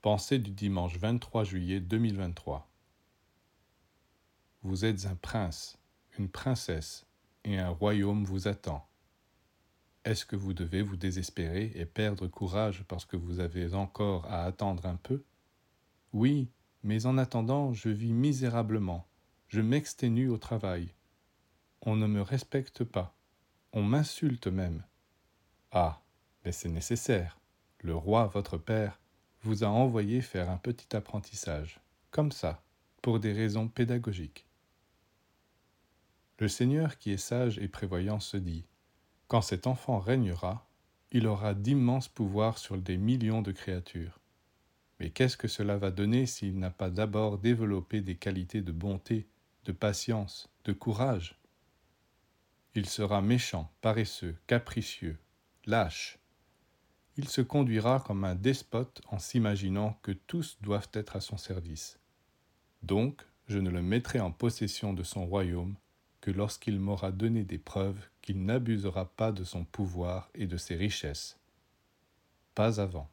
Pensée du dimanche 23 juillet 2023. Vous êtes un prince, une princesse, et un royaume vous attend. Est-ce que vous devez vous désespérer et perdre courage parce que vous avez encore à attendre un peu? Oui, mais en attendant, je vis misérablement, je m'exténue au travail. On ne me respecte pas, on m'insulte même. Ah, mais c'est nécessaire. Le roi, votre père, vous a envoyé faire un petit apprentissage, comme ça, pour des raisons pédagogiques. Le Seigneur qui est sage et prévoyant se dit, Quand cet enfant régnera, il aura d'immenses pouvoirs sur des millions de créatures. Mais qu'est-ce que cela va donner s'il n'a pas d'abord développé des qualités de bonté, de patience, de courage? Il sera méchant, paresseux, capricieux, lâche, il se conduira comme un despote en s'imaginant que tous doivent être à son service. Donc, je ne le mettrai en possession de son royaume que lorsqu'il m'aura donné des preuves qu'il n'abusera pas de son pouvoir et de ses richesses. Pas avant.